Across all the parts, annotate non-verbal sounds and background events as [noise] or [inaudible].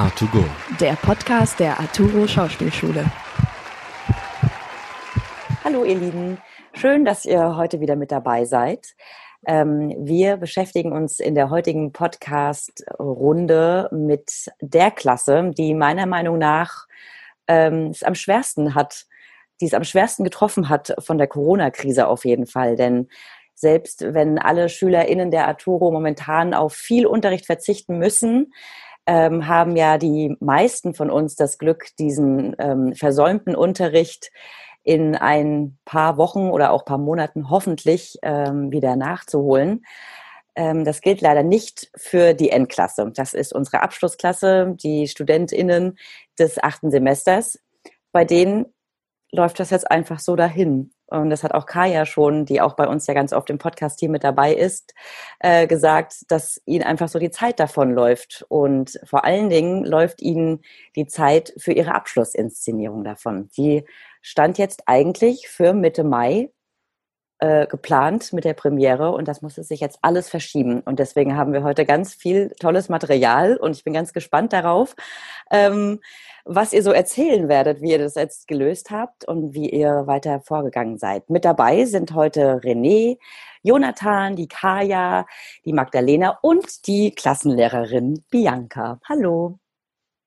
A2Go. Der Podcast der Arturo Schauspielschule. Hallo ihr Lieben, schön, dass ihr heute wieder mit dabei seid. Ähm, wir beschäftigen uns in der heutigen Podcast-Runde mit der Klasse, die meiner Meinung nach ähm, es am schwersten hat, die es am schwersten getroffen hat von der Corona-Krise auf jeden Fall. Denn selbst wenn alle SchülerInnen der Arturo momentan auf viel Unterricht verzichten müssen, ähm, haben ja die meisten von uns das Glück, diesen ähm, versäumten Unterricht in ein paar Wochen oder auch paar Monaten hoffentlich ähm, wieder nachzuholen. Ähm, das gilt leider nicht für die Endklasse. Das ist unsere Abschlussklasse, die StudentInnen des achten Semesters. Bei denen läuft das jetzt einfach so dahin. Und das hat auch Kaya schon, die auch bei uns ja ganz oft im Podcast-Team mit dabei ist, äh, gesagt, dass ihnen einfach so die Zeit davon läuft. Und vor allen Dingen läuft ihnen die Zeit für ihre Abschlussinszenierung davon. Die stand jetzt eigentlich für Mitte Mai äh, geplant mit der Premiere und das musste sich jetzt alles verschieben. Und deswegen haben wir heute ganz viel tolles Material und ich bin ganz gespannt darauf, ähm, was ihr so erzählen werdet, wie ihr das jetzt gelöst habt und wie ihr weiter vorgegangen seid. Mit dabei sind heute René, Jonathan, die Kaya, die Magdalena und die Klassenlehrerin Bianca. Hallo.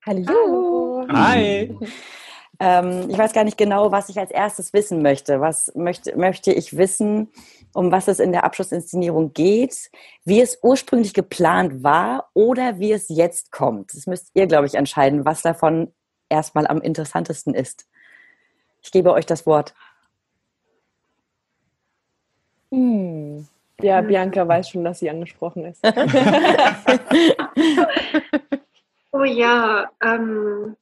Hallo. Hi. [laughs] Ähm, ich weiß gar nicht genau, was ich als erstes wissen möchte. Was möchte, möchte ich wissen, um was es in der Abschlussinszenierung geht, wie es ursprünglich geplant war oder wie es jetzt kommt? Das müsst ihr, glaube ich, entscheiden, was davon erstmal am interessantesten ist. Ich gebe euch das Wort. Hm. Ja, Bianca weiß schon, dass sie angesprochen ist. [laughs] [laughs] oh ja, ähm,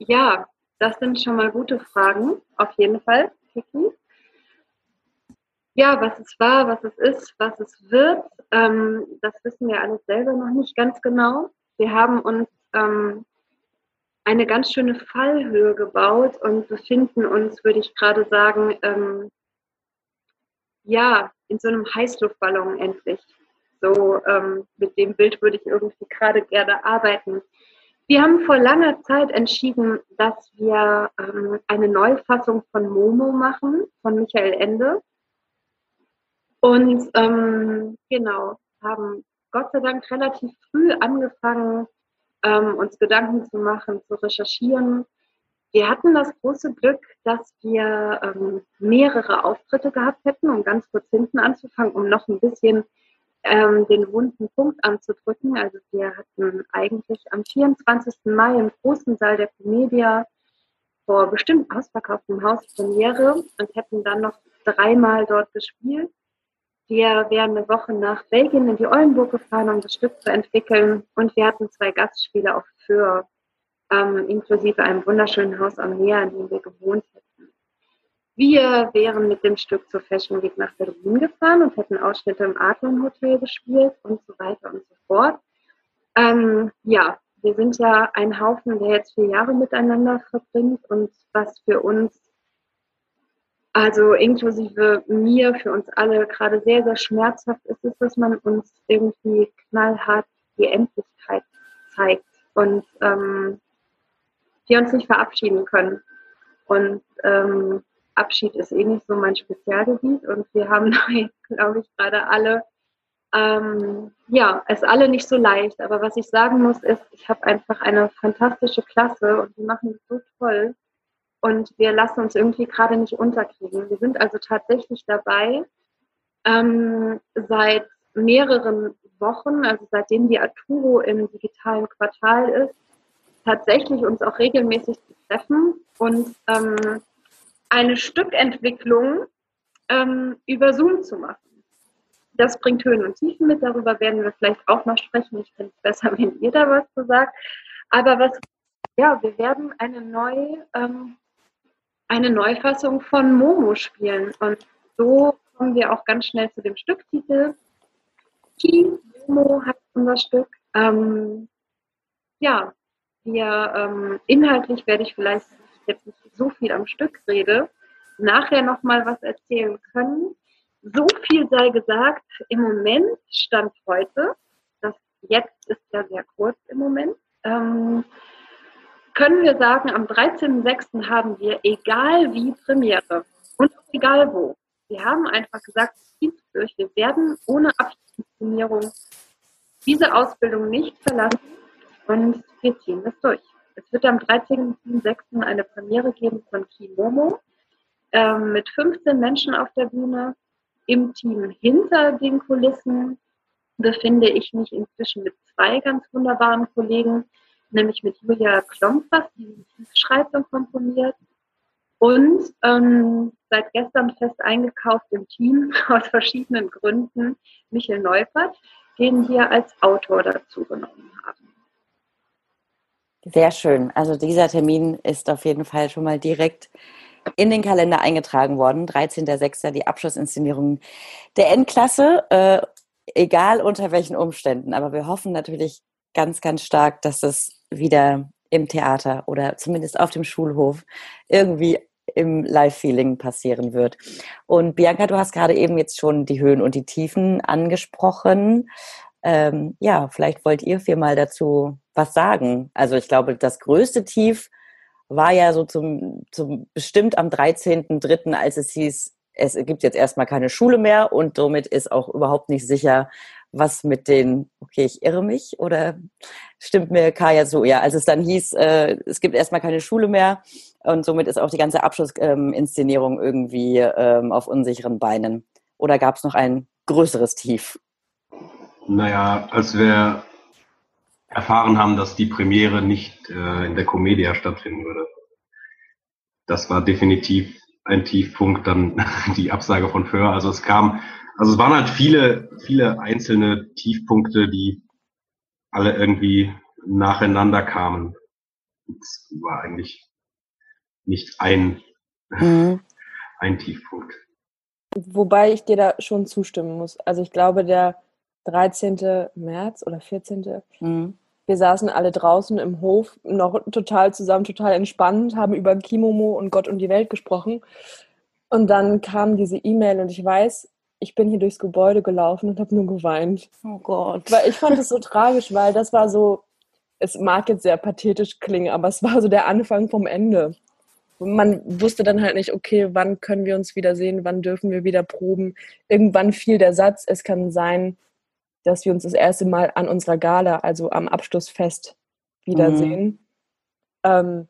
ja, das sind schon mal gute Fragen, auf jeden Fall. Ja, was es war, was es ist, was es wird, ähm, das wissen wir alles selber noch nicht ganz genau. Wir haben uns ähm, eine ganz schöne Fallhöhe gebaut und befinden uns, würde ich gerade sagen, ähm, ja, in so einem Heißluftballon endlich. So ähm, mit dem Bild würde ich irgendwie gerade gerne arbeiten. Wir haben vor langer Zeit entschieden, dass wir ähm, eine Neufassung von Momo machen, von Michael Ende. Und ähm, genau, haben Gott sei Dank relativ früh angefangen, ähm, uns Gedanken zu machen, zu recherchieren. Wir hatten das große Glück, dass wir ähm, mehrere Auftritte gehabt hätten, um ganz kurz hinten anzufangen, um noch ein bisschen ähm, den wunden Punkt anzudrücken. Also wir hatten eigentlich am 24. Mai im großen Saal der Comedia vor bestimmt ausverkauftem Haus Premiere und hätten dann noch dreimal dort gespielt. Wir wären eine Woche nach Belgien in die Oldenburg gefahren, um das Stück zu entwickeln. Und wir hatten zwei Gastspiele auf Föhr, ähm, inklusive einem wunderschönen Haus am Meer, in dem wir gewohnt hätten. Wir wären mit dem Stück zur Fashion Week nach Berlin gefahren und hätten Ausschnitte im Adlon Hotel gespielt und so weiter und so fort. Ähm, ja, wir sind ja ein Haufen, der jetzt vier Jahre miteinander verbringt und was für uns, also inklusive mir, für uns alle gerade sehr, sehr schmerzhaft ist, ist, dass man uns irgendwie knallhart die Endlichkeit zeigt und ähm, wir uns nicht verabschieden können. Und ähm, Abschied ist eh nicht so mein Spezialgebiet und wir haben, [laughs] glaube ich, gerade alle, ähm, ja, es alle nicht so leicht. Aber was ich sagen muss, ist, ich habe einfach eine fantastische Klasse und die machen es so toll. Und wir lassen uns irgendwie gerade nicht unterkriegen. Wir sind also tatsächlich dabei, ähm, seit mehreren Wochen, also seitdem die Arturo im digitalen Quartal ist, tatsächlich uns auch regelmäßig zu treffen und ähm, eine Stückentwicklung ähm, über Zoom zu machen. Das bringt Höhen und Tiefen mit, darüber werden wir vielleicht auch noch sprechen. Ich finde es besser, [laughs] wenn ihr da was zu sagt. Aber was, ja, wir werden eine neue, ähm, eine Neufassung von Momo spielen. Und so kommen wir auch ganz schnell zu dem Stücktitel. Ki Momo hat unser Stück. Ähm, ja, wir ähm, inhaltlich werde ich vielleicht jetzt nicht so viel am Stück rede, nachher noch mal was erzählen können. So viel sei gesagt, im Moment stand heute, das jetzt ist ja sehr kurz im Moment, ähm, können wir sagen, am 13.06. haben wir egal wie Premiere und egal wo. Wir haben einfach gesagt, durch, wir werden ohne Abschlussdiskriminierung diese Ausbildung nicht verlassen und wir ziehen das durch. Es wird am 13.06. eine Premiere geben von Kimomo ähm, mit 15 Menschen auf der Bühne. Im Team hinter den Kulissen befinde ich mich inzwischen mit zwei ganz wunderbaren Kollegen, nämlich mit Julia Klompfers, die schreibt und komponiert, und ähm, seit gestern fest eingekauft im Team [laughs] aus verschiedenen Gründen Michel Neupert, den wir als Autor dazu genommen haben. Sehr schön. Also dieser Termin ist auf jeden Fall schon mal direkt in den Kalender eingetragen worden. 13.06. die Abschlussinszenierung der Endklasse, äh, egal unter welchen Umständen. Aber wir hoffen natürlich ganz, ganz stark, dass es wieder im Theater oder zumindest auf dem Schulhof irgendwie im Live-Feeling passieren wird. Und Bianca, du hast gerade eben jetzt schon die Höhen und die Tiefen angesprochen. Ähm, ja, vielleicht wollt ihr viermal dazu was sagen. Also ich glaube, das größte Tief war ja so zum, zum bestimmt am 13.3., als es hieß, es gibt jetzt erstmal keine Schule mehr und somit ist auch überhaupt nicht sicher, was mit den, okay, ich irre mich oder stimmt mir Kaya so? Ja, als es dann hieß, äh, es gibt erstmal keine Schule mehr und somit ist auch die ganze Abschlussinszenierung ähm, irgendwie ähm, auf unsicheren Beinen. Oder gab es noch ein größeres Tief? Naja, als wir erfahren haben, dass die Premiere nicht äh, in der Comedia stattfinden würde. Das war definitiv ein Tiefpunkt, dann [laughs] die Absage von Föhr. Also es kam also es waren halt viele, viele einzelne Tiefpunkte, die alle irgendwie nacheinander kamen. Es war eigentlich nicht ein, mhm. [laughs] ein Tiefpunkt. Wobei ich dir da schon zustimmen muss. Also ich glaube, der 13. März oder 14. Mhm. Wir saßen alle draußen im Hof, noch total zusammen, total entspannt, haben über Kimomo und Gott und die Welt gesprochen. Und dann kam diese E-Mail und ich weiß, ich bin hier durchs Gebäude gelaufen und habe nur geweint. Oh Gott. Weil ich fand es so tragisch, weil das war so, es mag jetzt sehr pathetisch klingen, aber es war so der Anfang vom Ende. man wusste dann halt nicht, okay, wann können wir uns wiedersehen, wann dürfen wir wieder proben. Irgendwann fiel der Satz, es kann sein, dass wir uns das erste Mal an unserer Gala, also am Abschlussfest, wiedersehen. Mhm. Ähm,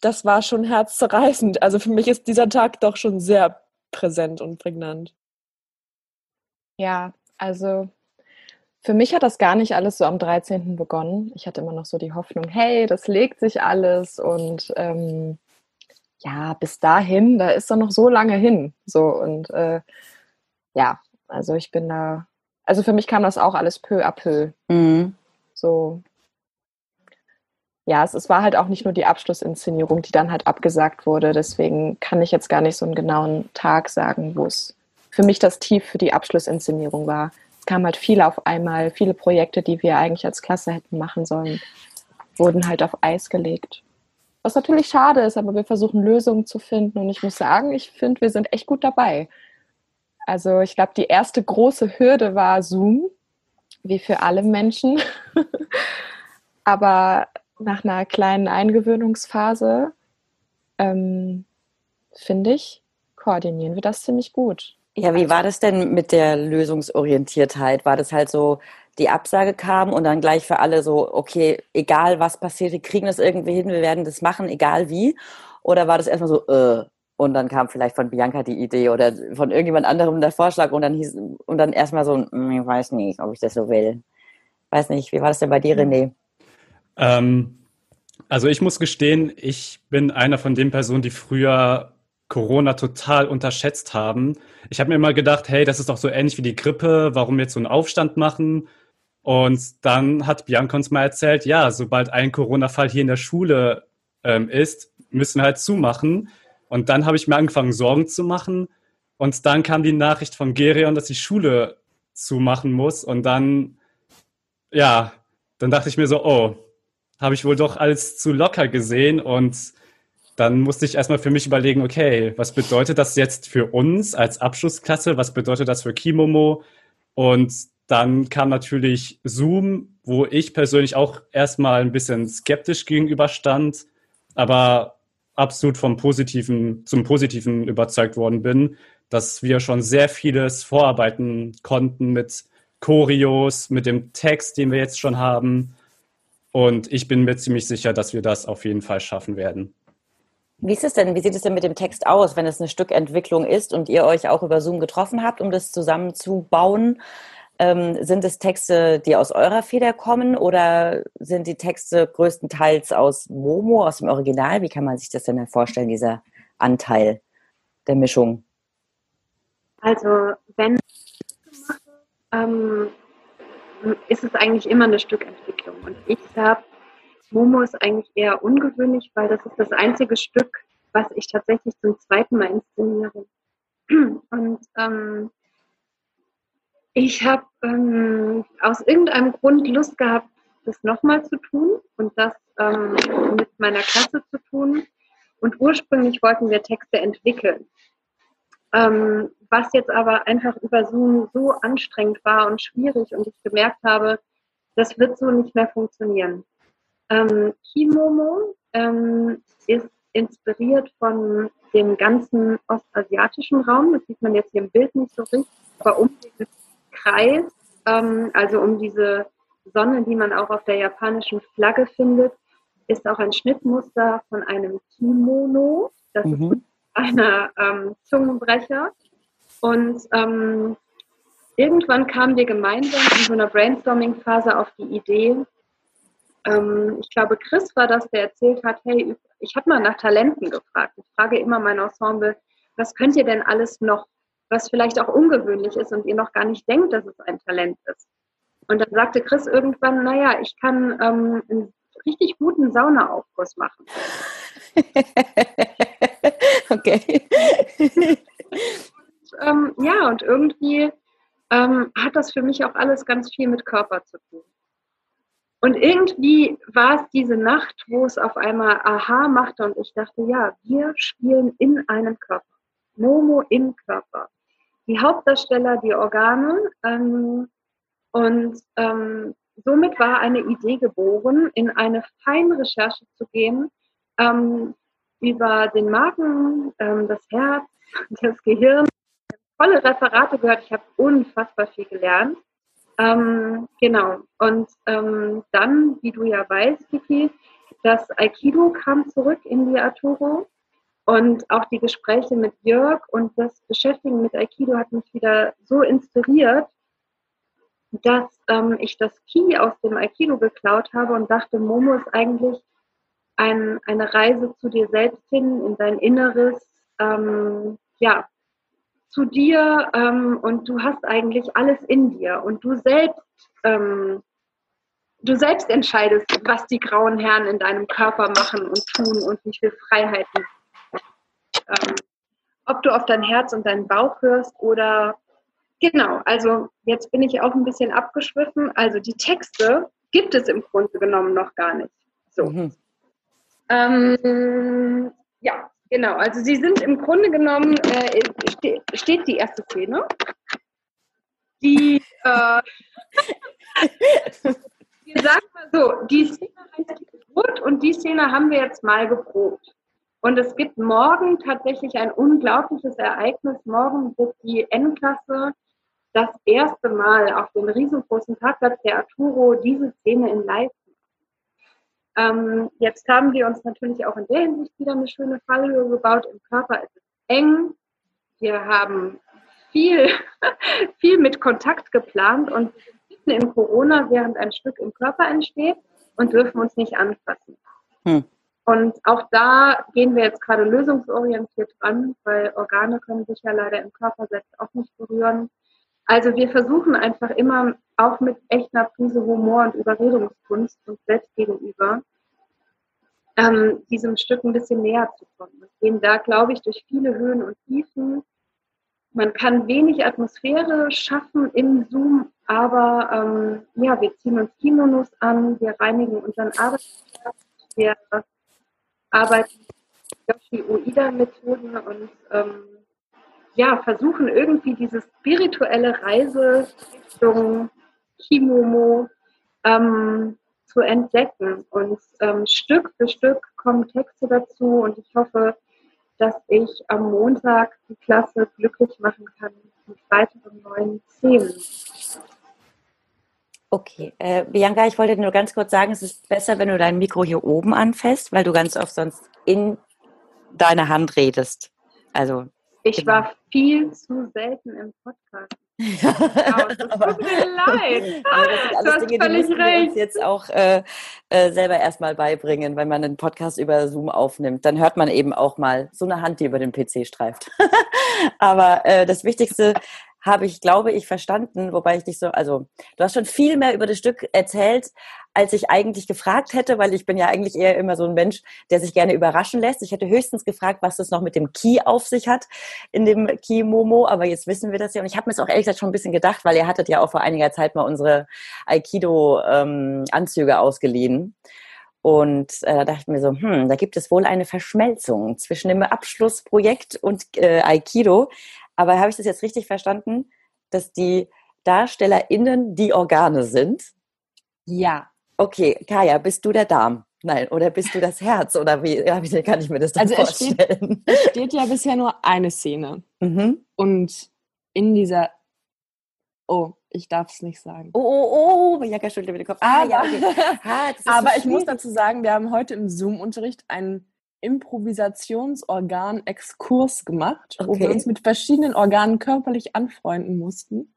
das war schon herzzerreißend. Also für mich ist dieser Tag doch schon sehr präsent und prägnant. Ja, also für mich hat das gar nicht alles so am 13. begonnen. Ich hatte immer noch so die Hoffnung, hey, das legt sich alles und ähm, ja, bis dahin, da ist doch noch so lange hin. So und äh, ja, also ich bin da, also für mich kam das auch alles peu à peu. Mhm. So. Ja, es, es war halt auch nicht nur die Abschlussinszenierung, die dann halt abgesagt wurde. Deswegen kann ich jetzt gar nicht so einen genauen Tag sagen, wo es für mich das Tief für die Abschlussinszenierung war. Es kam halt viel auf einmal, viele Projekte, die wir eigentlich als Klasse hätten machen sollen, wurden halt auf Eis gelegt. Was natürlich schade ist, aber wir versuchen Lösungen zu finden und ich muss sagen, ich finde, wir sind echt gut dabei. Also ich glaube, die erste große Hürde war Zoom, wie für alle Menschen. [laughs] aber nach einer kleinen Eingewöhnungsphase, ähm, finde ich, koordinieren wir das ziemlich gut. Ja, wie war das denn mit der Lösungsorientiertheit? War das halt so, die Absage kam und dann gleich für alle so, okay, egal was passiert, wir kriegen das irgendwie hin, wir werden das machen, egal wie? Oder war das erstmal so, äh, und dann kam vielleicht von Bianca die Idee oder von irgendjemand anderem der Vorschlag und dann hieß, und dann erstmal so, hm, ich weiß nicht, ob ich das so will. Weiß nicht, wie war das denn bei dir, René? Ähm, also ich muss gestehen, ich bin einer von den Personen, die früher Corona total unterschätzt haben. Ich habe mir immer gedacht, hey, das ist doch so ähnlich wie die Grippe, warum jetzt so einen Aufstand machen? Und dann hat Bianca uns mal erzählt, ja, sobald ein Corona-Fall hier in der Schule ähm, ist, müssen wir halt zumachen. Und dann habe ich mir angefangen, Sorgen zu machen. Und dann kam die Nachricht von Gerion, dass die Schule zumachen muss. Und dann, ja, dann dachte ich mir so, oh, habe ich wohl doch alles zu locker gesehen und dann musste ich erstmal für mich überlegen, okay, was bedeutet das jetzt für uns als Abschlussklasse? Was bedeutet das für Kimomo? Und dann kam natürlich Zoom, wo ich persönlich auch erstmal ein bisschen skeptisch gegenüberstand, aber absolut vom Positiven zum Positiven überzeugt worden bin, dass wir schon sehr vieles vorarbeiten konnten mit Choreos, mit dem Text, den wir jetzt schon haben. Und ich bin mir ziemlich sicher, dass wir das auf jeden Fall schaffen werden. Wie ist es denn? Wie sieht es denn mit dem Text aus, wenn es eine Stückentwicklung ist und ihr euch auch über Zoom getroffen habt, um das zusammenzubauen? Ähm, sind es Texte, die aus eurer Feder kommen oder sind die Texte größtenteils aus Momo, aus dem Original? Wie kann man sich das denn vorstellen, dieser Anteil der Mischung? Also wenn ähm, ist es eigentlich immer eine Stückentwicklung. Und ich habe, Momo ist eigentlich eher ungewöhnlich, weil das ist das einzige Stück, was ich tatsächlich zum zweiten Mal inszeniere. [clears throat] Und ähm, ich habe ähm, aus irgendeinem Grund Lust gehabt, das nochmal zu tun und das ähm, mit meiner Klasse zu tun. Und ursprünglich wollten wir Texte entwickeln. Ähm, was jetzt aber einfach über Zoom so anstrengend war und schwierig und ich gemerkt habe, das wird so nicht mehr funktionieren. Ähm, Kimomo ähm, ist inspiriert von dem ganzen ostasiatischen Raum. Das sieht man jetzt hier im Bild nicht so richtig, aber um diesen Kreis, ähm, also um diese Sonne, die man auch auf der japanischen Flagge findet, ist auch ein Schnittmuster von einem Kimono. Das mhm. ist einer ähm, Zungenbrecher. Und ähm, irgendwann kamen wir gemeinsam in so einer Brainstorming-Phase auf die Idee, ähm, ich glaube, Chris war das, der erzählt hat, hey, ich habe mal nach Talenten gefragt. Ich frage immer mein Ensemble, was könnt ihr denn alles noch, was vielleicht auch ungewöhnlich ist und ihr noch gar nicht denkt, dass es ein Talent ist. Und dann sagte Chris irgendwann, naja, ich kann ähm, einen richtig guten Saunaaufguss machen. [laughs] okay. und, ähm, ja, und irgendwie ähm, hat das für mich auch alles ganz viel mit Körper zu tun. Und irgendwie war es diese Nacht, wo es auf einmal Aha machte und ich dachte, ja, wir spielen in einem Körper. Momo im Körper. Die Hauptdarsteller, die Organe. Ähm, und ähm, somit war eine Idee geboren, in eine Feinrecherche zu gehen, ähm, über den Magen, ähm, das Herz, [laughs] das Gehirn. Tolle Referate gehört, ich habe unfassbar viel gelernt. Ähm, genau. Und ähm, dann, wie du ja weißt, Kiki, das Aikido kam zurück in die Arturo und auch die Gespräche mit Jörg und das Beschäftigen mit Aikido hat mich wieder so inspiriert, dass ähm, ich das Ki aus dem Aikido geklaut habe und dachte, Momo ist eigentlich ein, eine Reise zu dir selbst hin, in dein Inneres, ähm, ja, zu dir ähm, und du hast eigentlich alles in dir und du selbst, ähm, du selbst entscheidest, was die grauen Herren in deinem Körper machen und tun und wie viel Freiheiten. Ähm, ob du auf dein Herz und deinen Bauch hörst oder genau, also jetzt bin ich auch ein bisschen abgeschwiffen. Also die Texte gibt es im Grunde genommen noch gar nicht. So. Mhm. Ähm, ja, genau. Also sie sind im Grunde genommen, äh, ste steht die erste Szene. Die, äh, [laughs] wir sagen mal so, die Szene heißt die Geburt und die Szene haben wir jetzt mal geprobt. Und es gibt morgen tatsächlich ein unglaubliches Ereignis. Morgen wird die N-Klasse das erste Mal auf dem riesengroßen Parkplatz der Arturo diese Szene in Live ähm, jetzt haben wir uns natürlich auch in der Hinsicht wieder eine schöne Fallhöhe gebaut. Im Körper ist es eng. Wir haben viel, [laughs] viel mit Kontakt geplant und sitzen in Corona, während ein Stück im Körper entsteht und dürfen uns nicht anfassen. Hm. Und auch da gehen wir jetzt gerade lösungsorientiert dran, weil Organe können sich ja leider im Körper selbst auch nicht berühren. Also wir versuchen einfach immer auch mit echter Prise Humor und Überredungskunst uns selbst gegenüber ähm, diesem Stück ein bisschen näher zu kommen. Wir gehen da, glaube ich, durch viele Höhen und Tiefen. Man kann wenig Atmosphäre schaffen im Zoom, aber ähm, ja, wir ziehen uns Kimonos an, wir reinigen unseren Arbeitsplatz, wir arbeiten mit Yoshi Oida-Methoden und ähm, ja, versuchen irgendwie diese spirituelle Reise Richtung Kimomo ähm, zu entdecken. Und ähm, Stück für Stück kommen Texte dazu und ich hoffe, dass ich am Montag die Klasse glücklich machen kann mit weiteren neuen Themen. Okay, äh, Bianca, ich wollte nur ganz kurz sagen, es ist besser, wenn du dein Mikro hier oben anfasst, weil du ganz oft sonst in deine Hand redest. Also ich genau. war viel zu selten im Podcast. [laughs] Ja, das tut mir [laughs] leid. Aber das sind alles Dinge, die müssen wir uns jetzt auch äh, äh, selber erstmal beibringen, wenn man einen Podcast über Zoom aufnimmt. Dann hört man eben auch mal so eine Hand, die über den PC streift. [laughs] Aber äh, das Wichtigste habe ich, glaube ich, verstanden, wobei ich dich so, also du hast schon viel mehr über das Stück erzählt, als ich eigentlich gefragt hätte, weil ich bin ja eigentlich eher immer so ein Mensch, der sich gerne überraschen lässt. Ich hätte höchstens gefragt, was das noch mit dem Key auf sich hat in dem Key Momo, aber jetzt wissen wir das ja und ich habe mir das auch ehrlich gesagt schon ein bisschen gedacht, weil ihr hattet ja auch vor einiger Zeit mal unsere Aikido-Anzüge ähm, ausgeliehen. Und äh, da dachte ich mir so, hm, da gibt es wohl eine Verschmelzung zwischen dem Abschlussprojekt und äh, Aikido. Aber habe ich das jetzt richtig verstanden, dass die DarstellerInnen die Organe sind? Ja. Okay, Kaya, bist du der Darm? Nein, oder bist du das Herz? Oder wie, ja, wie kann ich mir das dann also vorstellen? Es steht, [laughs] es steht ja bisher nur eine Szene. Mhm. Und in dieser. Oh, ich darf es nicht sagen. Oh, oh, oh, Jacka schüttelt mit dem Kopf. Ah, ja, okay. ah, Aber ich muss dazu sagen, wir haben heute im Zoom-Unterricht einen Improvisationsorgan-Exkurs gemacht, okay. wo wir uns mit verschiedenen Organen körperlich anfreunden mussten.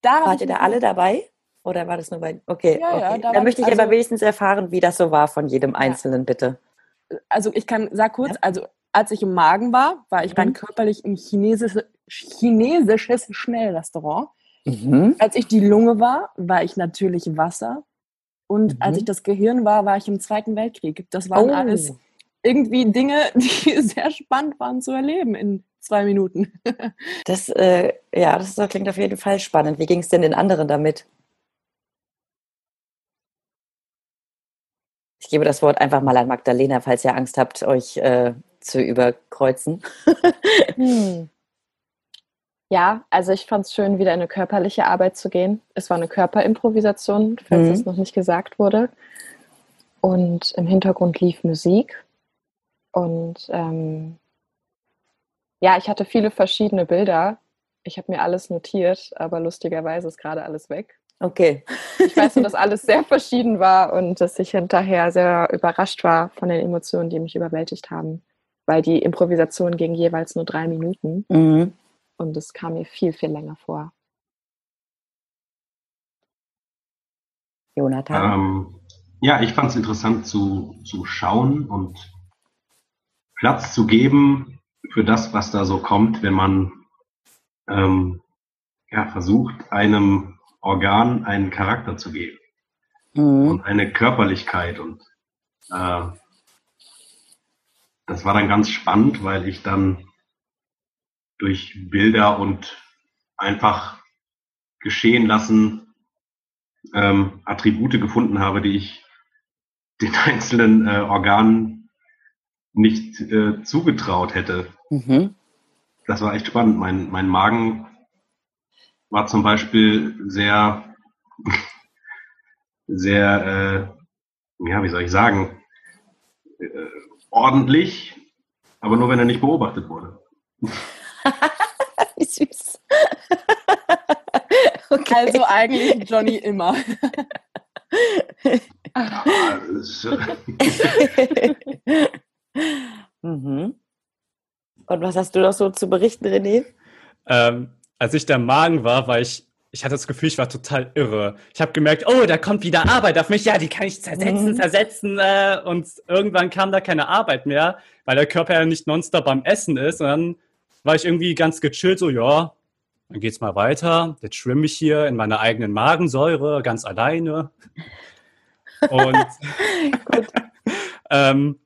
Da Wart ihr da alle dabei? Oder war das nur bei. Okay, ja, okay. Ja, da, da möchte ich also, aber wenigstens erfahren, wie das so war von jedem Einzelnen, ja. bitte. Also ich kann, sag kurz, also als ich im Magen war, war ich mhm. rein körperlich im chinesische, chinesisches Schnellrestaurant. Mhm. Als ich die Lunge war, war ich natürlich Wasser. Und mhm. als ich das Gehirn war, war ich im Zweiten Weltkrieg. Das waren oh. alles irgendwie Dinge, [laughs] die sehr spannend waren zu erleben in zwei Minuten. [laughs] das, äh, ja, das klingt auf jeden Fall spannend. Wie ging es denn den anderen damit? Ich gebe das Wort einfach mal an Magdalena, falls ihr Angst habt, euch äh, zu überkreuzen. [laughs] hm. Ja, also ich fand es schön, wieder in eine körperliche Arbeit zu gehen. Es war eine Körperimprovisation, falls mhm. es noch nicht gesagt wurde. Und im Hintergrund lief Musik. Und ähm, ja, ich hatte viele verschiedene Bilder. Ich habe mir alles notiert, aber lustigerweise ist gerade alles weg. Okay. Ich weiß nur, dass [laughs] alles sehr verschieden war und dass ich hinterher sehr überrascht war von den Emotionen, die mich überwältigt haben. Weil die Improvisation ging jeweils nur drei Minuten. Mhm. Und es kam mir viel, viel länger vor. Jonathan? Ähm, ja, ich fand es interessant zu, zu schauen und Platz zu geben für das, was da so kommt, wenn man ähm, ja, versucht, einem Organ einen Charakter zu geben mhm. und eine Körperlichkeit. Und äh, das war dann ganz spannend, weil ich dann durch Bilder und einfach geschehen lassen ähm, Attribute gefunden habe, die ich den [laughs] einzelnen äh, Organen nicht äh, zugetraut hätte. Mhm. Das war echt spannend. Mein, mein Magen war zum Beispiel sehr, [laughs] sehr, äh, ja, wie soll ich sagen, äh, ordentlich, aber nur wenn er nicht beobachtet wurde. [laughs] wie süß. [laughs] okay. Also eigentlich Johnny immer. ja, Mhm. Und was hast du noch so zu berichten, René? Ähm, als ich der Magen war, war ich, ich hatte das Gefühl, ich war total irre. Ich habe gemerkt, oh, da kommt wieder Arbeit auf mich, ja, die kann ich zersetzen, mhm. zersetzen. Äh, und irgendwann kam da keine Arbeit mehr, weil der Körper ja nicht nonstop beim Essen ist. Und dann war ich irgendwie ganz gechillt, so, ja, dann geht's mal weiter. Jetzt schwimme ich hier in meiner eigenen Magensäure, ganz alleine. [laughs] Und [laughs] ähm,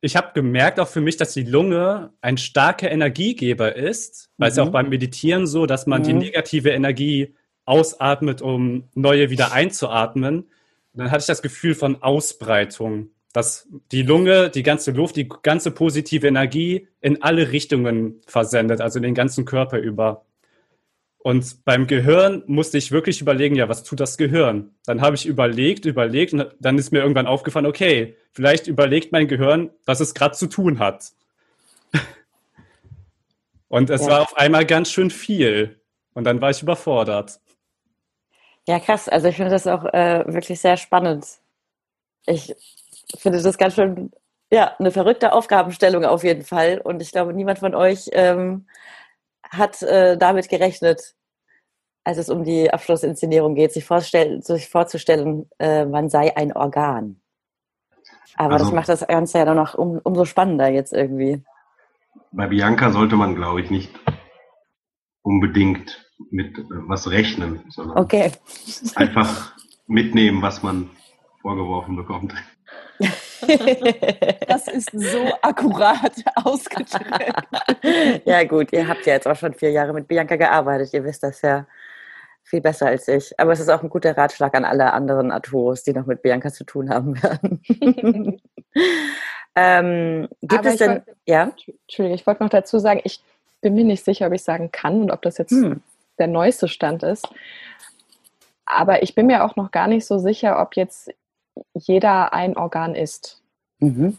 ich habe gemerkt auch für mich, dass die Lunge ein starker Energiegeber ist, weil mhm. es ja auch mhm. beim Meditieren so, dass man mhm. die negative Energie ausatmet, um neue wieder einzuatmen. Und dann hatte ich das Gefühl von Ausbreitung, dass die Lunge, die ganze Luft, die ganze positive Energie in alle Richtungen versendet, also den ganzen Körper über. Und beim Gehirn musste ich wirklich überlegen, ja, was tut das Gehirn? Dann habe ich überlegt, überlegt und dann ist mir irgendwann aufgefallen, okay, vielleicht überlegt mein Gehirn, was es gerade zu tun hat. [laughs] und es ja. war auf einmal ganz schön viel. Und dann war ich überfordert. Ja, krass. Also ich finde das auch äh, wirklich sehr spannend. Ich finde das ganz schön, ja, eine verrückte Aufgabenstellung auf jeden Fall. Und ich glaube, niemand von euch ähm, hat äh, damit gerechnet, als es um die Abschlussinszenierung geht, sich, sich vorzustellen, äh, man sei ein Organ. Aber also, das macht das Ganze ja dann noch um, umso spannender jetzt irgendwie. Bei Bianca sollte man, glaube ich, nicht unbedingt mit äh, was rechnen, sondern okay. einfach mitnehmen, was man vorgeworfen bekommt. [laughs] [laughs] Das ist so akkurat ausgedrückt. Ja gut, ihr habt ja jetzt auch schon vier Jahre mit Bianca gearbeitet. Ihr wisst das ja viel besser als ich. Aber es ist auch ein guter Ratschlag an alle anderen Arturos, die noch mit Bianca zu tun haben werden. [laughs] ähm, gibt Aber es denn, wollt, ja? Entschuldige, ich wollte noch dazu sagen, ich bin mir nicht sicher, ob ich sagen kann und ob das jetzt hm. der neueste Stand ist. Aber ich bin mir auch noch gar nicht so sicher, ob jetzt jeder ein Organ ist. Mhm.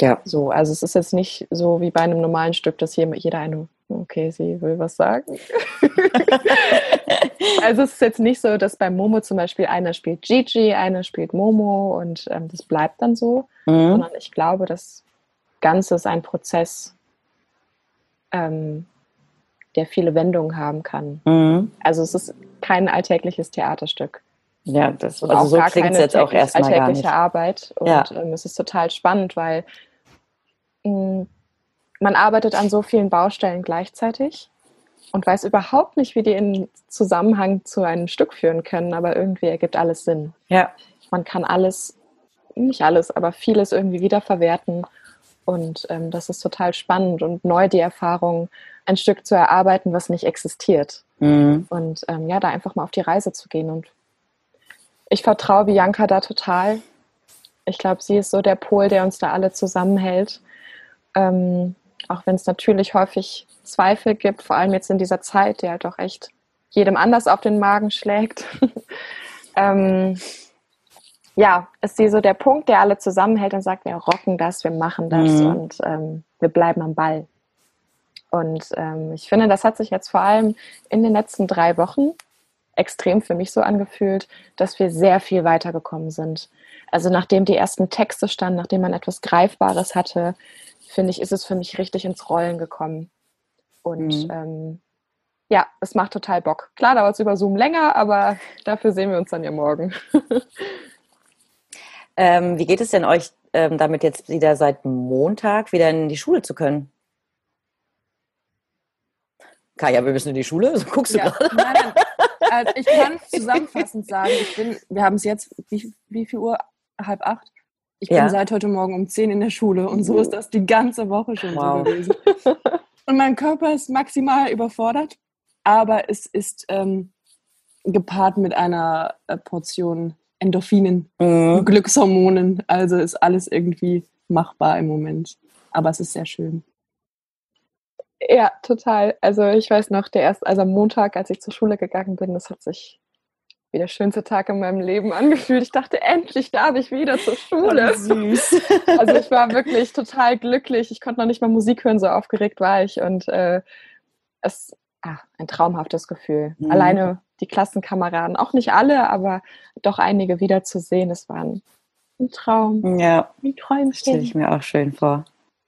Ja. So, also es ist jetzt nicht so wie bei einem normalen Stück, dass jeder eine, okay, sie will was sagen. [laughs] also es ist jetzt nicht so, dass bei Momo zum Beispiel einer spielt Gigi, einer spielt Momo und ähm, das bleibt dann so, mhm. sondern ich glaube, das Ganze ist ein Prozess, ähm, der viele Wendungen haben kann. Mhm. Also es ist kein alltägliches Theaterstück. Ja, das also so klingt es jetzt auch erstmal alltägliche gar. Arbeit und ja. ähm, es ist total spannend, weil mh, mm, man arbeitet an so vielen Baustellen gleichzeitig und weiß überhaupt nicht, wie die in Zusammenhang zu einem Stück führen können, aber irgendwie ergibt alles Sinn. Ja. Man kann alles, nicht alles, aber vieles irgendwie wiederverwerten und ähm, das ist total spannend und neu die Erfahrung, ein Stück zu erarbeiten, was nicht existiert. Mhm. Und ähm, ja, da einfach mal auf die Reise zu gehen und ich vertraue Bianca da total. Ich glaube, sie ist so der Pol, der uns da alle zusammenhält. Ähm, auch wenn es natürlich häufig Zweifel gibt, vor allem jetzt in dieser Zeit, die halt doch echt jedem anders auf den Magen schlägt. [laughs] ähm, ja, ist sie so der Punkt, der alle zusammenhält und sagt, wir rocken das, wir machen das mhm. und ähm, wir bleiben am Ball. Und ähm, ich finde, das hat sich jetzt vor allem in den letzten drei Wochen extrem für mich so angefühlt, dass wir sehr viel weitergekommen sind. Also nachdem die ersten Texte standen, nachdem man etwas Greifbares hatte, finde ich, ist es für mich richtig ins Rollen gekommen. Und mhm. ähm, ja, es macht total Bock. Klar dauert es über Zoom länger, aber dafür sehen wir uns dann ja morgen. [laughs] ähm, wie geht es denn euch ähm, damit jetzt wieder seit Montag wieder in die Schule zu können? Kaya, wir müssen in die Schule. So guckst du ja, gerade. Nein, nein. Also ich kann zusammenfassend sagen, ich bin, wir haben es jetzt, wie, wie viel Uhr? Halb acht? Ich ja. bin seit heute Morgen um zehn in der Schule und so ist das die ganze Woche schon wow. so gewesen. Und mein Körper ist maximal überfordert, aber es ist ähm, gepaart mit einer äh, Portion Endorphinen, mhm. Glückshormonen. Also ist alles irgendwie machbar im Moment. Aber es ist sehr schön. Ja, total. Also ich weiß noch, der erste, also am Montag, als ich zur Schule gegangen bin, das hat sich wie der schönste Tag in meinem Leben [laughs] angefühlt. Ich dachte, endlich darf ich wieder zur Schule. Oh, süß. [laughs] Also ich war wirklich total glücklich. Ich konnte noch nicht mal Musik hören, so aufgeregt war ich. Und äh, es ach, ein traumhaftes Gefühl. Mhm. Alleine die Klassenkameraden, auch nicht alle, aber doch einige wiederzusehen. Es war ein, ein Traum. Ja. Ein Träumchen. Stelle ich mir auch schön vor.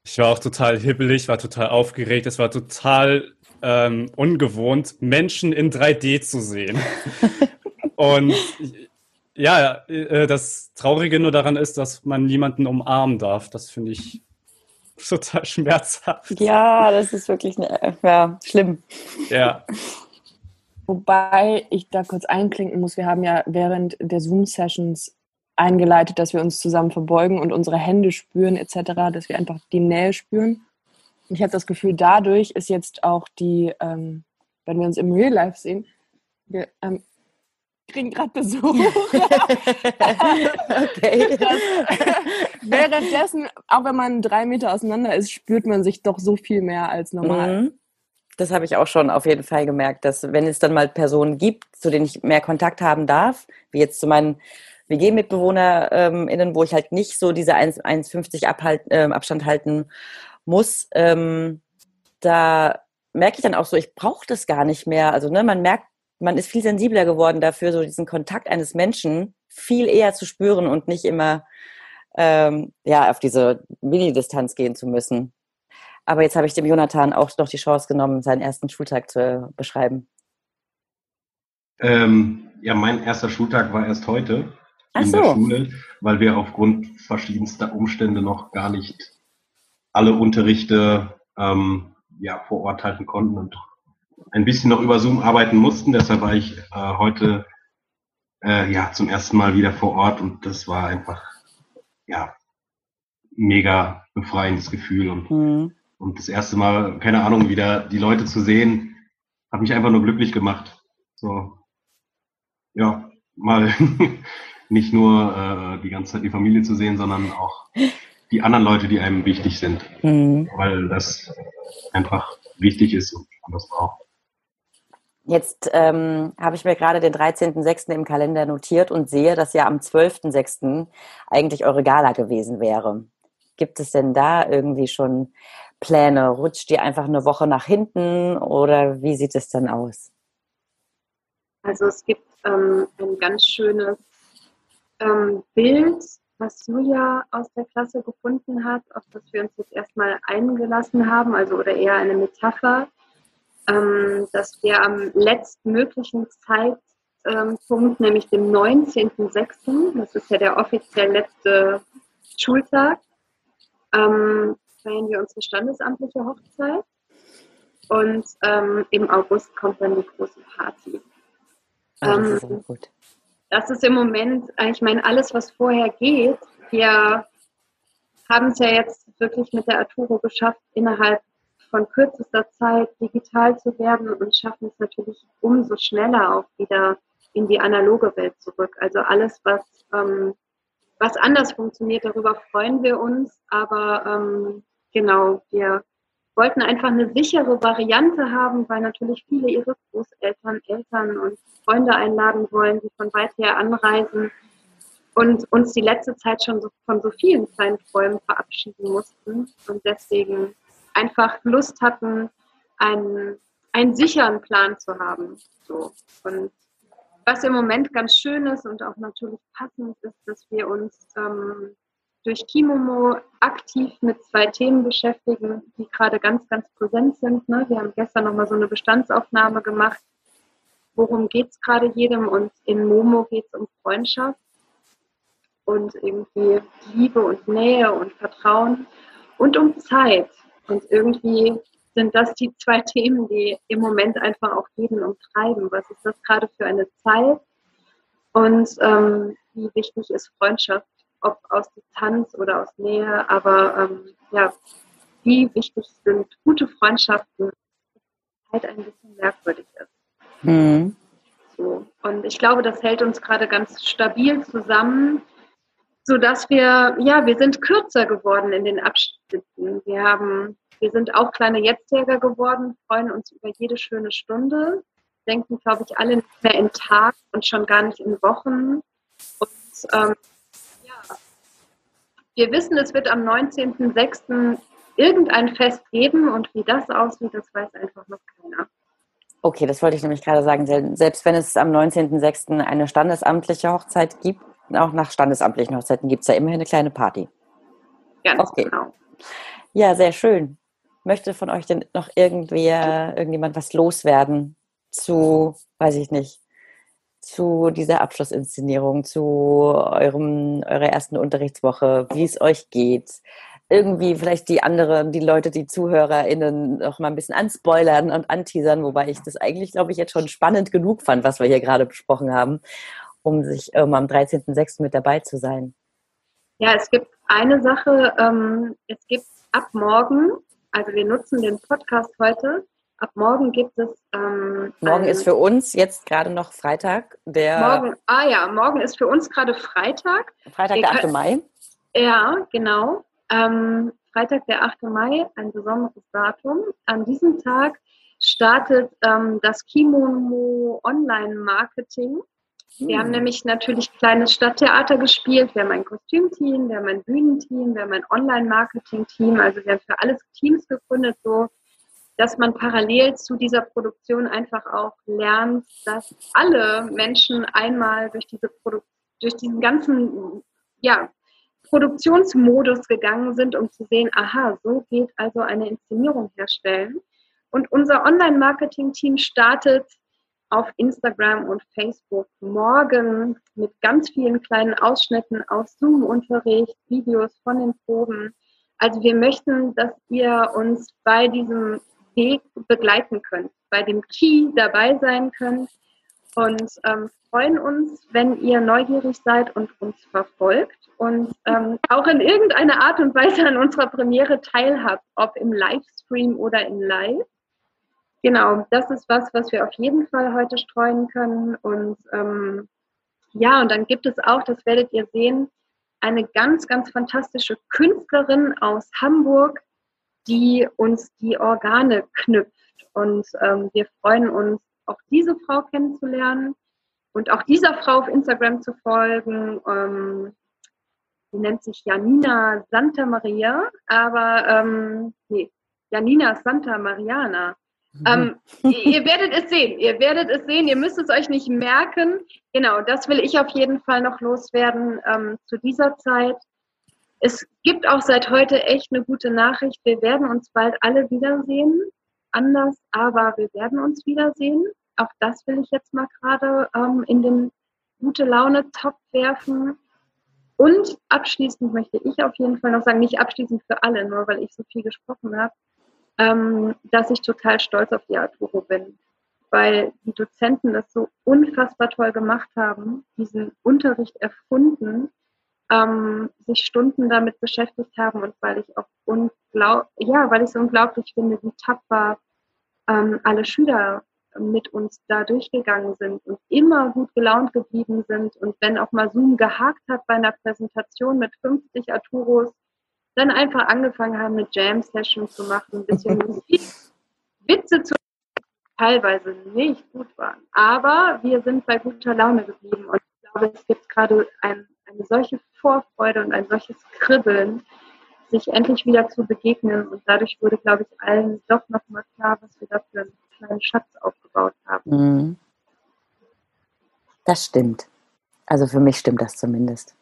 Ich war auch total hibbelig, war total aufgeregt. Es war total ähm, ungewohnt, Menschen in 3D zu sehen. [laughs] Und ja, äh, das Traurige nur daran ist, dass man niemanden umarmen darf. Das finde ich total schmerzhaft. Ja, das ist wirklich ne, ja, schlimm. Ja. Wobei ich da kurz einklinken muss, wir haben ja während der Zoom-Sessions eingeleitet, dass wir uns zusammen verbeugen und unsere Hände spüren etc., dass wir einfach die Nähe spüren. Ich habe das Gefühl, dadurch ist jetzt auch die, ähm, wenn wir uns im Real Life sehen, wir ähm, kriegen gerade Besuch. [laughs] okay. Währenddessen, auch wenn man drei Meter auseinander ist, spürt man sich doch so viel mehr als normal. Mhm. das habe ich auch schon auf jeden Fall gemerkt, dass wenn es dann mal Personen gibt, zu denen ich mehr Kontakt haben darf, wie jetzt zu meinen WG-MitbewohnerInnen, wo ich halt nicht so diese 1,50 Abhalt, äh, Abstand halten muss, ähm, da merke ich dann auch so, ich brauche das gar nicht mehr. Also ne, man merkt, man ist viel sensibler geworden dafür, so diesen Kontakt eines Menschen viel eher zu spüren und nicht immer ähm, ja auf diese Mini-Distanz gehen zu müssen. Aber jetzt habe ich dem Jonathan auch noch die Chance genommen, seinen ersten Schultag zu beschreiben. Ähm, ja, mein erster Schultag war erst heute in so. der Schule, weil wir aufgrund verschiedenster Umstände noch gar nicht alle Unterrichte ähm, ja, vor Ort halten konnten und ein bisschen noch über Zoom arbeiten mussten. Deshalb war ich äh, heute äh, ja zum ersten Mal wieder vor Ort und das war einfach ja mega befreiendes Gefühl und Mhm. und das erste Mal, keine Ahnung, wieder die Leute zu sehen, hat mich einfach nur glücklich gemacht. So, ja, mal [laughs] nicht nur äh, die ganze Zeit die Familie zu sehen, sondern auch die anderen Leute, die einem wichtig sind, Mhm. weil das einfach wichtig ist und man das braucht. Jetzt ähm, habe ich mir gerade den 13.06. im Kalender notiert und sehe, dass ja am 12.06. eigentlich eure Gala gewesen wäre. Gibt es denn da irgendwie schon Pläne? Rutscht ihr einfach eine Woche nach hinten oder wie sieht es dann aus? Also es gibt ähm, ein ganz schönes ähm, Bild, was Julia aus der Klasse gefunden hat, auf das wir uns jetzt erstmal eingelassen haben, also oder eher eine Metapher, ähm, dass wir am letztmöglichen Zeitpunkt, nämlich dem 19.06., das ist ja der offiziell letzte Schultag, ähm, feiern wir unsere standesamtliche Hochzeit. Und ähm, im August kommt dann die große Party. Ah, das Ähm, ist gut. Das ist im Moment, ich meine, alles, was vorher geht, wir haben es ja jetzt wirklich mit der Arturo geschafft, innerhalb von kürzester Zeit digital zu werden und schaffen es natürlich umso schneller auch wieder in die analoge Welt zurück. Also alles, was, ähm, was anders funktioniert, darüber freuen wir uns. Aber ähm, genau, wir wollten einfach eine sichere Variante haben, weil natürlich viele ihre Großeltern, Eltern und Freunde einladen wollen, die von weit her anreisen und uns die letzte Zeit schon so, von so vielen kleinen Träumen verabschieden mussten und deswegen einfach Lust hatten, einen, einen sicheren Plan zu haben. So. Und was im Moment ganz schön ist und auch natürlich passend ist, dass wir uns ähm, durch Kimomo aktiv mit zwei Themen beschäftigen, die gerade ganz, ganz präsent sind. Ne? Wir haben gestern nochmal so eine Bestandsaufnahme gemacht. Worum geht es gerade jedem? Und in Momo geht es um Freundschaft und irgendwie Liebe und Nähe und Vertrauen und um Zeit. Und irgendwie sind das die zwei [laughs] Themen, die im Moment einfach auch jeden umtreiben. Was ist das gerade für eine Zeit? Und ähm, wie wichtig ist Freundschaft, ob aus Distanz oder aus Nähe, aber ähm, ja, wie wichtig sind gute Freundschaften, Zeit ein bisschen merkwürdig ist. Mhm. So. Und ich glaube, das hält uns gerade ganz stabil zusammen, sodass wir, ja, wir sind kürzer geworden in den Abschnitten. Wir haben, wir sind auch kleine Jetztjäger geworden, freuen uns über jede schöne Stunde, denken, glaube ich, alle nicht mehr in Tagen und schon gar nicht in Wochen. Und ähm, wir wissen, es wird am 19.06. irgendein Fest geben und wie das aussieht, das weiß einfach noch keiner. Okay, das wollte ich nämlich gerade sagen. Sel- Selbst wenn es am 19.06. eine standesamtliche Hochzeit gibt, auch nach standesamtlichen Hochzeiten gibt es ja immerhin eine kleine Party. Ganz Okay. genau. Ja, sehr schön. Möchte von euch denn noch irgendwer, irgendjemand was loswerden zu, weiß ich nicht, zu dieser Abschlussinszenierung, zu eurem, eurer ersten Unterrichtswoche, wie es euch geht? Irgendwie vielleicht die anderen, die Leute, die ZuhörerInnen noch mal ein bisschen anspoilern und anteasern, wobei ich das eigentlich, glaube ich, jetzt schon spannend genug fand, was wir hier gerade besprochen haben, um sich ähm, am 13.06. mit dabei zu sein. Ja, es gibt eine Sache, ähm, es gibt ab morgen, also wir nutzen den Podcast heute, ab morgen gibt es. Ähm, Morgen ist für uns jetzt gerade noch Freitag, der Morgen, ah ja, morgen ist für uns gerade Freitag. Freitag, der 8. können- Mai. Ja, genau. Ähm, Freitag, der 8. Mai, ein besonderes Datum. An diesem Tag startet ähm, das Kimono Online Marketing. Wir haben nämlich natürlich kleines Stadttheater gespielt. Wir haben ein Kostümteam, wir haben ein Bühnenteam, wir haben ein Online-Marketing-Team. Also wir haben für alles Teams gegründet, so dass man parallel zu dieser Produktion einfach auch lernt, dass alle Menschen einmal durch diese Produ durch diesen ganzen ja, Produktionsmodus gegangen sind, um zu sehen, aha, so geht also eine Inszenierung herstellen. Und unser Online-Marketing-Team startet auf Instagram und Facebook morgen mit ganz vielen kleinen Ausschnitten aus Zoom-Unterricht, Videos von den Proben. Also wir möchten, dass ihr uns bei diesem Weg begleiten könnt, bei dem Key dabei sein könnt und ähm, freuen uns, wenn ihr neugierig seid und uns verfolgt und ähm, auch in irgendeiner Art und Weise an unserer Premiere teilhabt, ob im Livestream oder in Live. Genau, das ist was, was wir auf jeden Fall heute streuen können. Und ähm, ja, und dann gibt es auch, das werdet ihr sehen, eine ganz, ganz fantastische Künstlerin aus Hamburg, die uns die Organe knüpft. Und ähm, wir freuen uns, auch diese Frau kennenzulernen und auch dieser Frau auf Instagram zu folgen. Ähm, die nennt sich Janina Santa Maria, aber ähm, nee, Janina Santa Mariana. Mhm. Ähm, ihr werdet es sehen, ihr werdet es sehen, ihr müsst es euch nicht merken. Genau, das will ich auf jeden Fall noch loswerden ähm, zu dieser Zeit. Es gibt auch seit heute echt eine gute Nachricht. Wir werden uns bald alle wiedersehen. Anders, aber wir werden uns wiedersehen. Auch das will ich jetzt mal gerade ähm, in den gute Laune-Top werfen. Und abschließend möchte ich auf jeden Fall noch sagen, nicht abschließend für alle, nur weil ich so viel gesprochen habe, ähm, dass ich total stolz auf die Arturo bin, weil die Dozenten das so unfassbar toll gemacht haben, diesen Unterricht erfunden ähm, sich Stunden damit beschäftigt haben und weil ich auch unglaub ja, weil ich es unglaublich finde, wie tapfer ähm, alle Schüler mit uns da durchgegangen sind und immer gut gelaunt geblieben sind und wenn auch mal Zoom gehakt hat bei einer Präsentation mit 50 Arturos, dann einfach angefangen haben mit Jam-Sessions zu machen, ein bisschen [laughs] Musik, Witze zu teilweise nicht gut waren. Aber wir sind bei guter Laune geblieben und ich glaube, es gibt gerade ein, eine solche Vorfreude und ein solches Kribbeln, sich endlich wieder zu begegnen. Und dadurch wurde, glaube ich, allen doch nochmal klar, was wir da für einen kleinen Schatz aufgebaut haben. Mhm. Das stimmt. Also für mich stimmt das zumindest.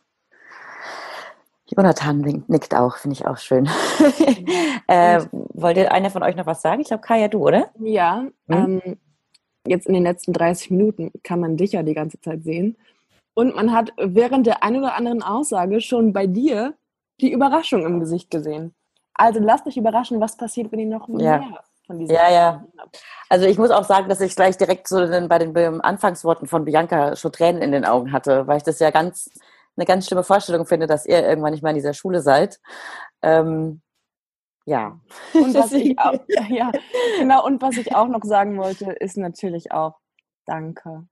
Jonathan nickt auch, finde ich auch schön. [laughs] äh, wollte einer von euch noch was sagen? Ich glaube, Kaya, du, oder? Ja, hm? ähm, jetzt in den letzten 30 Minuten kann man dich ja die ganze Zeit sehen. Und man hat während der ein oder anderen Aussage schon bei dir die Überraschung im Gesicht gesehen. Also lasst euch überraschen, was passiert, wenn ihr noch mehr ja. von diesen Ja, ja. Also ich muss auch sagen, dass ich gleich direkt so bei den Anfangsworten von Bianca schon Tränen in den Augen hatte, weil ich das ja ganz eine ganz schlimme Vorstellung finde, dass ihr irgendwann nicht mehr in dieser Schule seid. Ähm, ja. Und was ich auch, ja, genau, und was ich auch noch sagen wollte, ist natürlich auch Danke.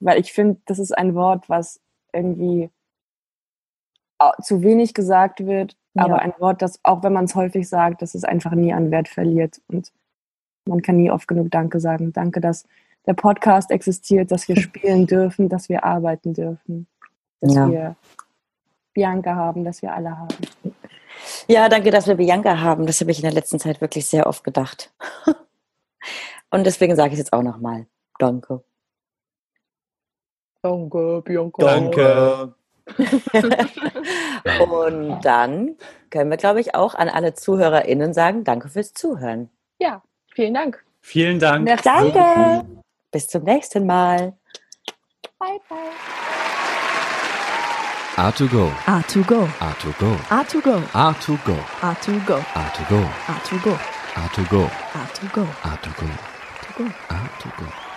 Weil ich finde, das ist ein Wort, was irgendwie zu wenig gesagt wird, ja. aber ein Wort, das, auch wenn man es häufig sagt, dass es einfach nie an Wert verliert. Und man kann nie oft genug Danke sagen. Danke, dass der Podcast existiert, dass wir [laughs] spielen dürfen, dass wir arbeiten dürfen, dass ja. wir Bianca haben, dass wir alle haben. Ja, danke, dass wir Bianca haben. Das habe ich in der letzten Zeit wirklich sehr oft gedacht. [laughs] Und deswegen sage ich es jetzt auch nochmal. Danke. Danke, Bianca. Danke. Und dann können wir, glaube ich, auch an alle ZuhörerInnen sagen, danke fürs Zuhören. Ja, vielen Dank. Vielen Dank. Merci. Danke. Bis zum nächsten Mal. Bye, bye. A2Go. A2Go. A2Go. A2Go. A2Go. A2Go. A2Go. A2Go. A2Go. A2Go. A2Go. A2Go. A2Go.